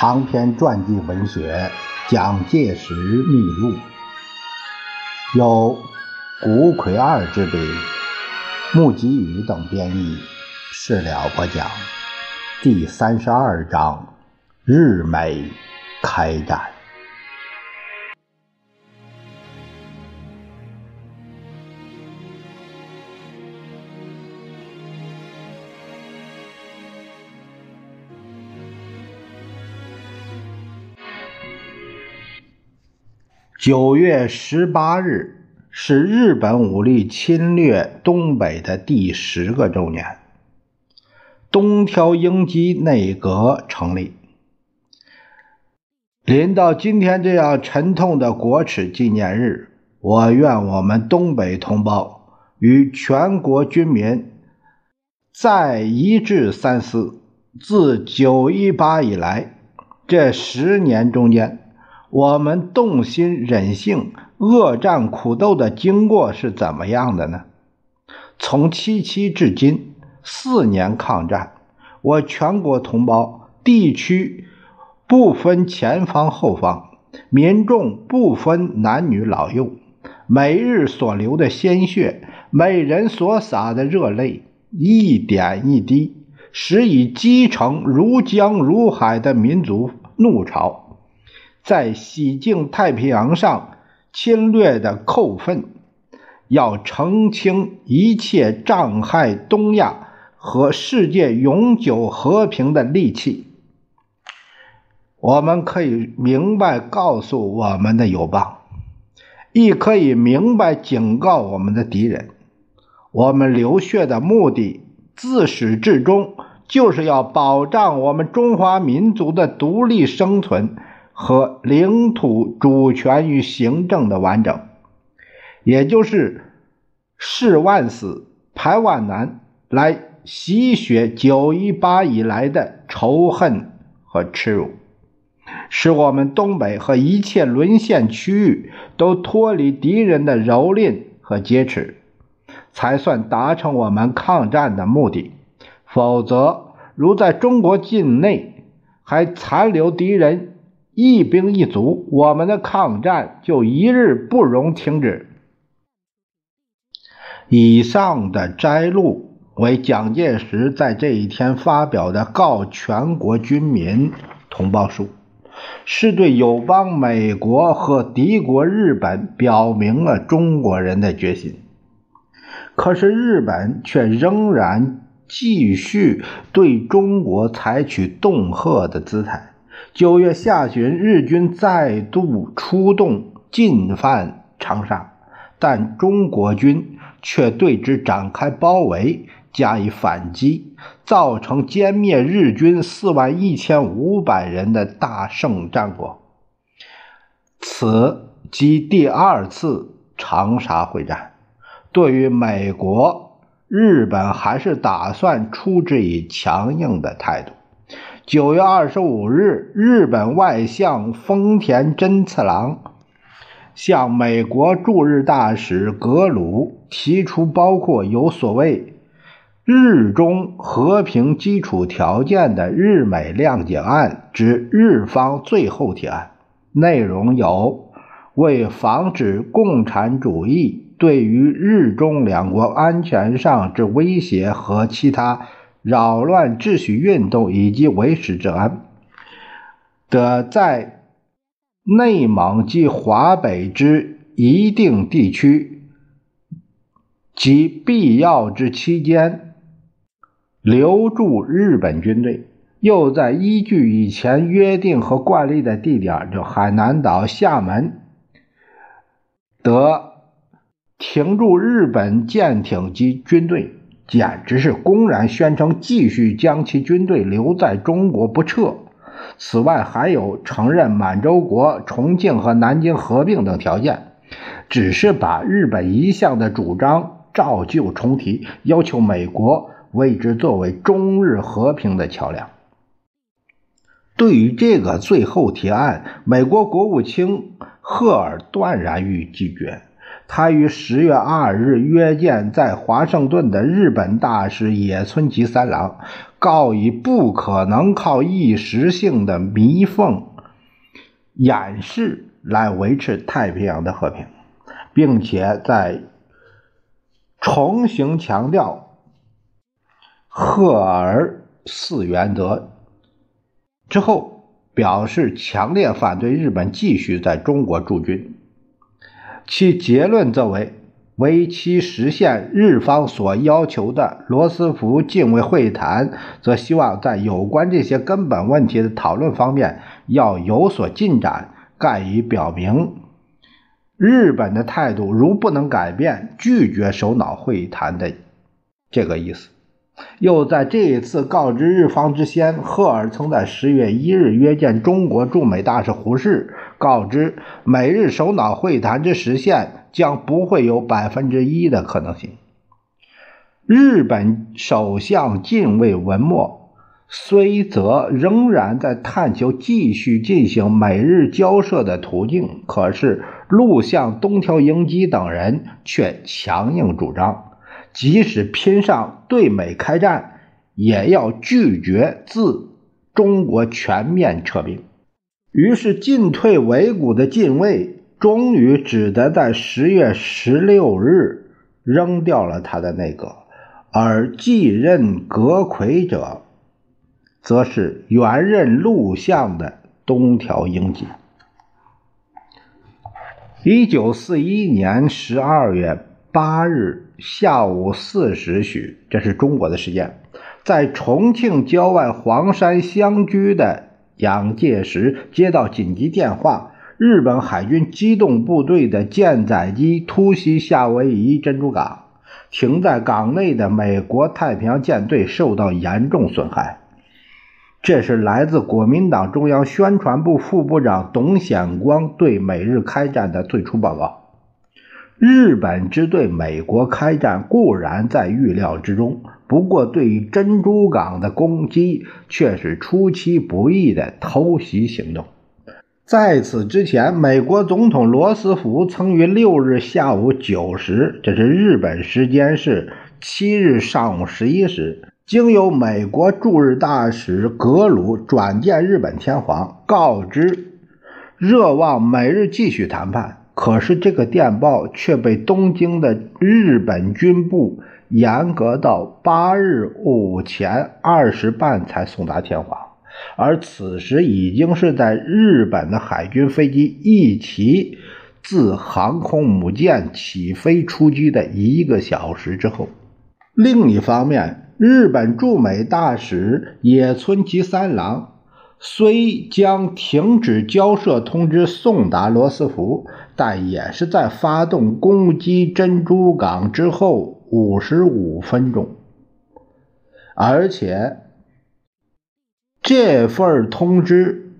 长篇传记文学《蒋介石秘录》，由古魁二之笔，穆吉宇等编译，事了播讲。第三十二章：日美开战。九月十八日是日本武力侵略东北的第十个周年，东条英机内阁成立。临到今天这样沉痛的国耻纪念日，我愿我们东北同胞与全国军民再一致三思：自九一八以来这十年中间。我们动心忍性、恶战苦斗的经过是怎么样的呢？从七七至今四年抗战，我全国同胞、地区不分前方后方，民众不分男女老幼，每日所流的鲜血，每人所洒的热泪，一点一滴，使以积成如江如海的民族怒潮。在洗净太平洋上侵略的扣分，要澄清一切障害东亚和世界永久和平的利器。我们可以明白告诉我们的友邦，亦可以明白警告我们的敌人：我们流血的目的，自始至终就是要保障我们中华民族的独立生存。和领土主权与行政的完整，也就是誓万死、排万难，来洗雪九一八以来的仇恨和耻辱，使我们东北和一切沦陷区域都脱离敌人的蹂躏和劫持，才算达成我们抗战的目的。否则，如在中国境内还残留敌人，一兵一卒，我们的抗战就一日不容停止。以上的摘录为蒋介石在这一天发表的告全国军民同胞书，是对友邦美国和敌国日本表明了中国人的决心。可是日本却仍然继续对中国采取恫吓的姿态。九月下旬，日军再度出动进犯长沙，但中国军却对之展开包围，加以反击，造成歼灭日军四万一千五百人的大胜战果。此即第二次长沙会战。对于美国、日本，还是打算出之以强硬的态度。九月二十五日，日本外相丰田真次郎向美国驻日大使格鲁提出包括有所谓“日中和平基础条件”的日美谅解案之日方最后提案，内容有为防止共产主义对于日中两国安全上之威胁和其他。扰乱秩序运动以及维持治安的，在内蒙及华北之一定地区及必要之期间留驻日本军队，又在依据以前约定和惯例的地点，就海南岛、厦门，得停驻日本舰艇及军队。简直是公然宣称继续将其军队留在中国不撤。此外，还有承认满洲国重庆和南京合并等条件，只是把日本一向的主张照旧重提，要求美国为之作为中日和平的桥梁。对于这个最后提案，美国国务卿赫尔断然予以拒绝。他于十月二日约见在华盛顿的日本大使野村吉三郎，告以不可能靠一时性的弥缝掩饰来维持太平洋的和平，并且在重新强调赫尔四原则之后。表示强烈反对日本继续在中国驻军，其结论则为：为期实现日方所要求的罗斯福近卫会谈，则希望在有关这些根本问题的讨论方面要有所进展。盖以表明日本的态度如不能改变，拒绝首脑会谈的这个意思。又在这一次告知日方之先，赫尔曾在十月一日约见中国驻美大使胡适，告知美日首脑会谈之实现将不会有百分之一的可能性。日本首相近卫文墨虽则仍然在探求继续进行美日交涉的途径，可是陆相东条英机等人却强硬主张。即使拼上对美开战，也要拒绝自中国全面撤兵。于是，进退维谷的近卫终于只得在十月十六日扔掉了他的内阁，而继任阁魁者，则是原任陆相的东条英机。一九四一年十二月八日。下午四时许，这是中国的时间，在重庆郊外黄山乡居的蒋介石接到紧急电话：日本海军机动部队的舰载机突袭夏威夷珍珠港，停在港内的美国太平洋舰队受到严重损害。这是来自国民党中央宣传部副部长董显光对美日开战的最初报告。日本之对美国开战固然在预料之中，不过对于珍珠港的攻击却是出其不意的偷袭行动。在此之前，美国总统罗斯福曾于六日下午九时（这是日本时间是七日上午十一时），经由美国驻日大使格鲁转见日本天皇，告知热望美日继续谈判。可是，这个电报却被东京的日本军部严格到八日午前二时半才送达天皇，而此时已经是在日本的海军飞机一起自航空母舰起飞出击的一个小时之后。另一方面，日本驻美大使野村吉三郎。虽将停止交涉通知送达罗斯福，但也是在发动攻击珍珠港之后五十五分钟，而且这份通知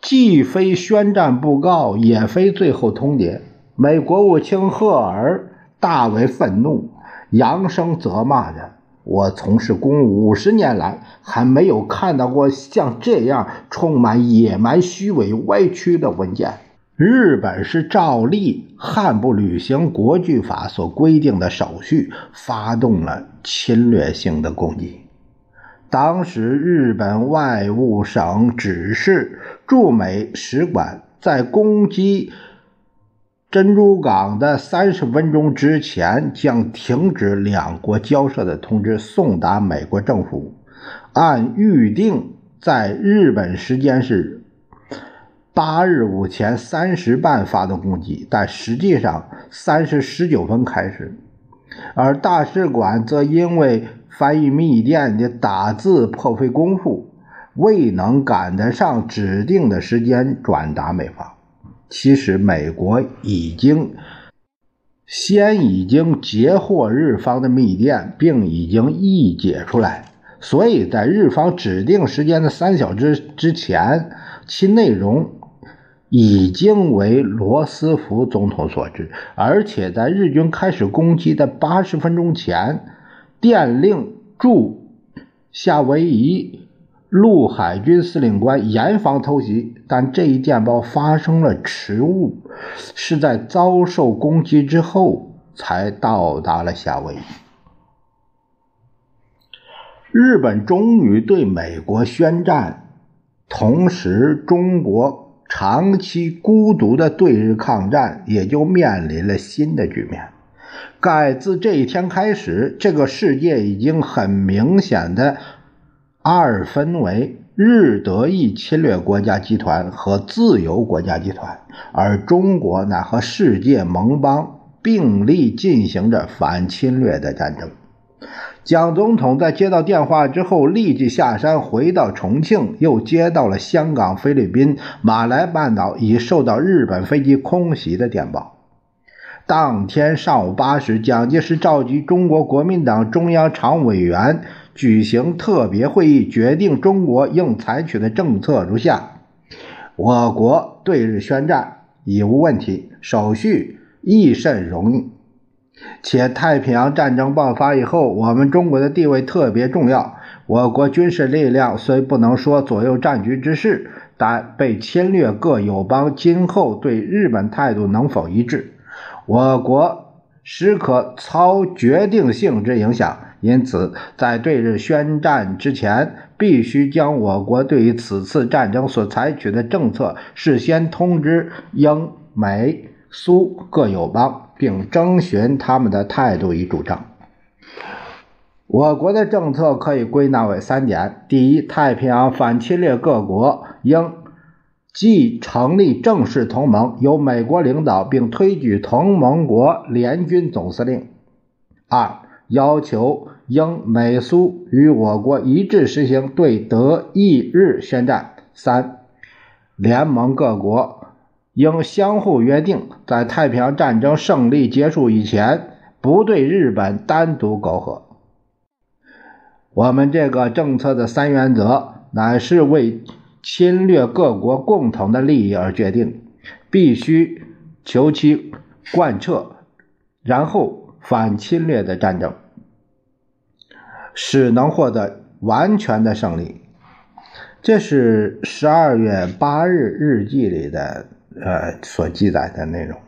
既非宣战布告，也非最后通牒。美国务卿赫尔大为愤怒，扬声责骂着。我从事公务五十年来，还没有看到过像这样充满野蛮、虚伪、歪曲的文件。日本是照例悍不履行国际法所规定的手续，发动了侵略性的攻击。当时，日本外务省指示驻美使馆在攻击。珍珠港的三十分钟之前将停止两国交涉的通知送达美国政府，按预定在日本时间是八日午前三时半发动攻击，但实际上三时十九分开始，而大使馆则因为翻译密电的打字破费功夫，未能赶得上指定的时间转达美方。其实，美国已经先已经截获日方的密电，并已经译解出来，所以在日方指定时间的三小时之前，其内容已经为罗斯福总统所知，而且在日军开始攻击的八十分钟前，电令驻夏威夷陆海军司令官严防偷袭，但这一电报发生了迟误，是在遭受攻击之后才到达了夏威夷。日本终于对美国宣战，同时，中国长期孤独的对日抗战也就面临了新的局面。改自这一天开始，这个世界已经很明显的二分为日德意侵略国家集团和自由国家集团，而中国乃和世界盟邦并力进行着反侵略的战争。蒋总统在接到电话之后，立即下山回到重庆，又接到了香港、菲律宾、马来半岛已受到日本飞机空袭的电报。当天上午八时，蒋介石召集中国国民党中央常委员举行特别会议，决定中国应采取的政策如下：我国对日宣战已无问题，手续亦甚容易。且太平洋战争爆发以后，我们中国的地位特别重要。我国军事力量虽不能说左右战局之势，但被侵略各友邦今后对日本态度能否一致，我国实可操决定性之影响。因此，在对日宣战之前，必须将我国对于此次战争所采取的政策事先通知英美苏各友邦。并征询他们的态度与主张。我国的政策可以归纳为三点：第一，太平洋反侵略各国应即成立正式同盟，由美国领导，并推举同盟国联军总司令；二，要求英美苏与我国一致实行对德意日宣战；三，联盟各国。应相互约定，在太平洋战争胜利结束以前，不对日本单独苟合。我们这个政策的三原则，乃是为侵略各国共同的利益而决定，必须求其贯彻，然后反侵略的战争，使能获得完全的胜利。这是十二月八日日记里的。呃，所记载的内容。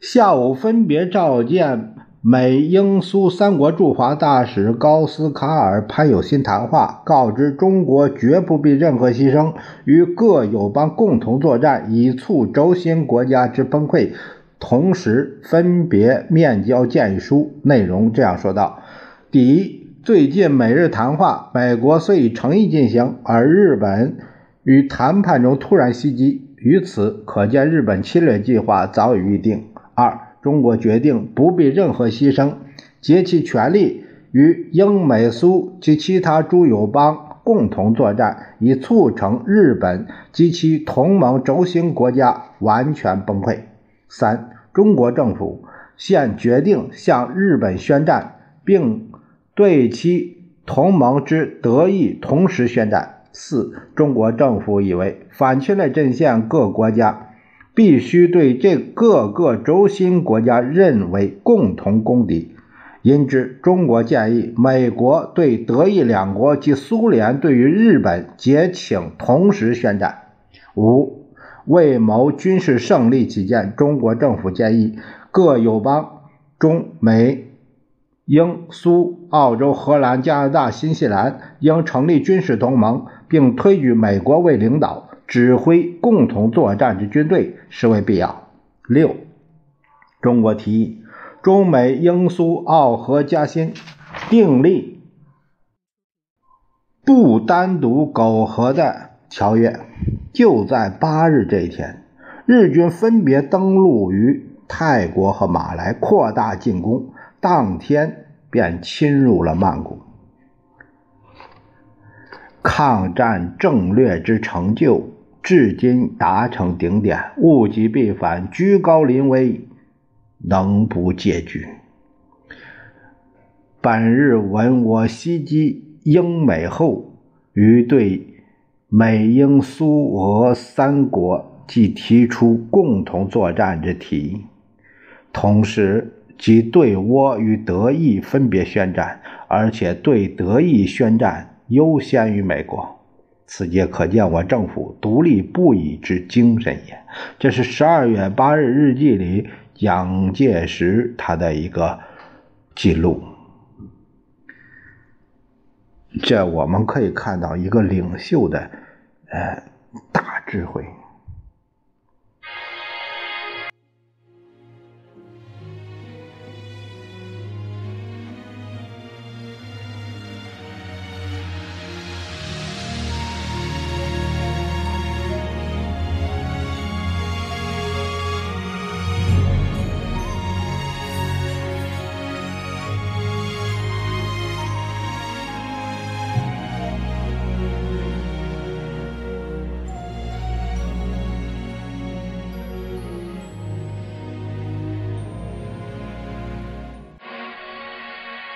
下午分别召见美、英、苏三国驻华大使高斯卡尔、潘有新谈话，告知中国绝不必任何牺牲，与各友邦共同作战，以促轴心国家之崩溃。同时分别面交建议书，内容这样说道：第一，最近美日谈话，美国虽以诚意进行，而日本于谈判中突然袭击。于此可见，日本侵略计划早已预定。二，中国决定不必任何牺牲，竭其全力与英美苏及其他诸友邦共同作战，以促成日本及其同盟轴心国家完全崩溃。三，中国政府现决定向日本宣战，并对其同盟之德意同时宣战。四，中国政府以为反侵略阵线各国家必须对这各个轴心国家认为共同公敌，因之，中国建议美国对德意两国及苏联对于日本皆请同时宣战。五，为谋军事胜利起见，中国政府建议各友邦中美。英、苏、澳洲、荷兰、加拿大、新西兰应成立军事同盟，并推举美国为领导，指挥共同作战之军队，实为必要。六，中国提议中美英苏澳荷加新订立不单独苟合的条约。就在八日这一天，日军分别登陆于泰国和马来，扩大进攻。当天便侵入了曼谷，抗战政略之成就至今达成顶点，物极必反，居高临危，能不戒惧？本日闻我袭击英美后，于对美英苏俄三国即提出共同作战之提议，同时。即对倭与德意分别宣战，而且对德意宣战优先于美国。此皆可见我政府独立不已之精神也。这是十二月八日日记里蒋介石他的一个记录。这我们可以看到一个领袖的呃大智慧。